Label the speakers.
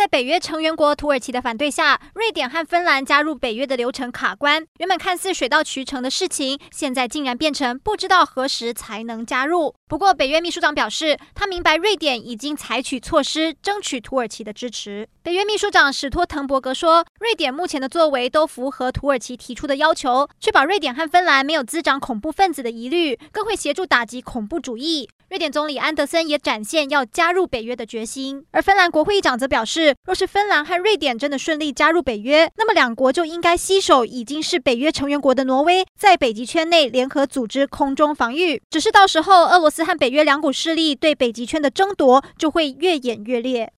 Speaker 1: 在北约成员国土耳其的反对下，瑞典和芬兰加入北约的流程卡关。原本看似水到渠成的事情，现在竟然变成不知道何时才能加入。不过，北约秘书长表示，他明白瑞典已经采取措施争取土耳其的支持。北约秘书长史托滕伯格说，瑞典目前的作为都符合土耳其提出的要求，确保瑞典和芬兰没有滋长恐怖分子的疑虑，更会协助打击恐怖主义。瑞典总理安德森也展现要加入北约的决心，而芬兰国会议长则表示，若是芬兰和瑞典真的顺利加入北约，那么两国就应该携手已经是北约成员国的挪威，在北极圈内联合组织空中防御。只是到时候，俄罗斯和北约两股势力对北极圈的争夺就会越演越烈。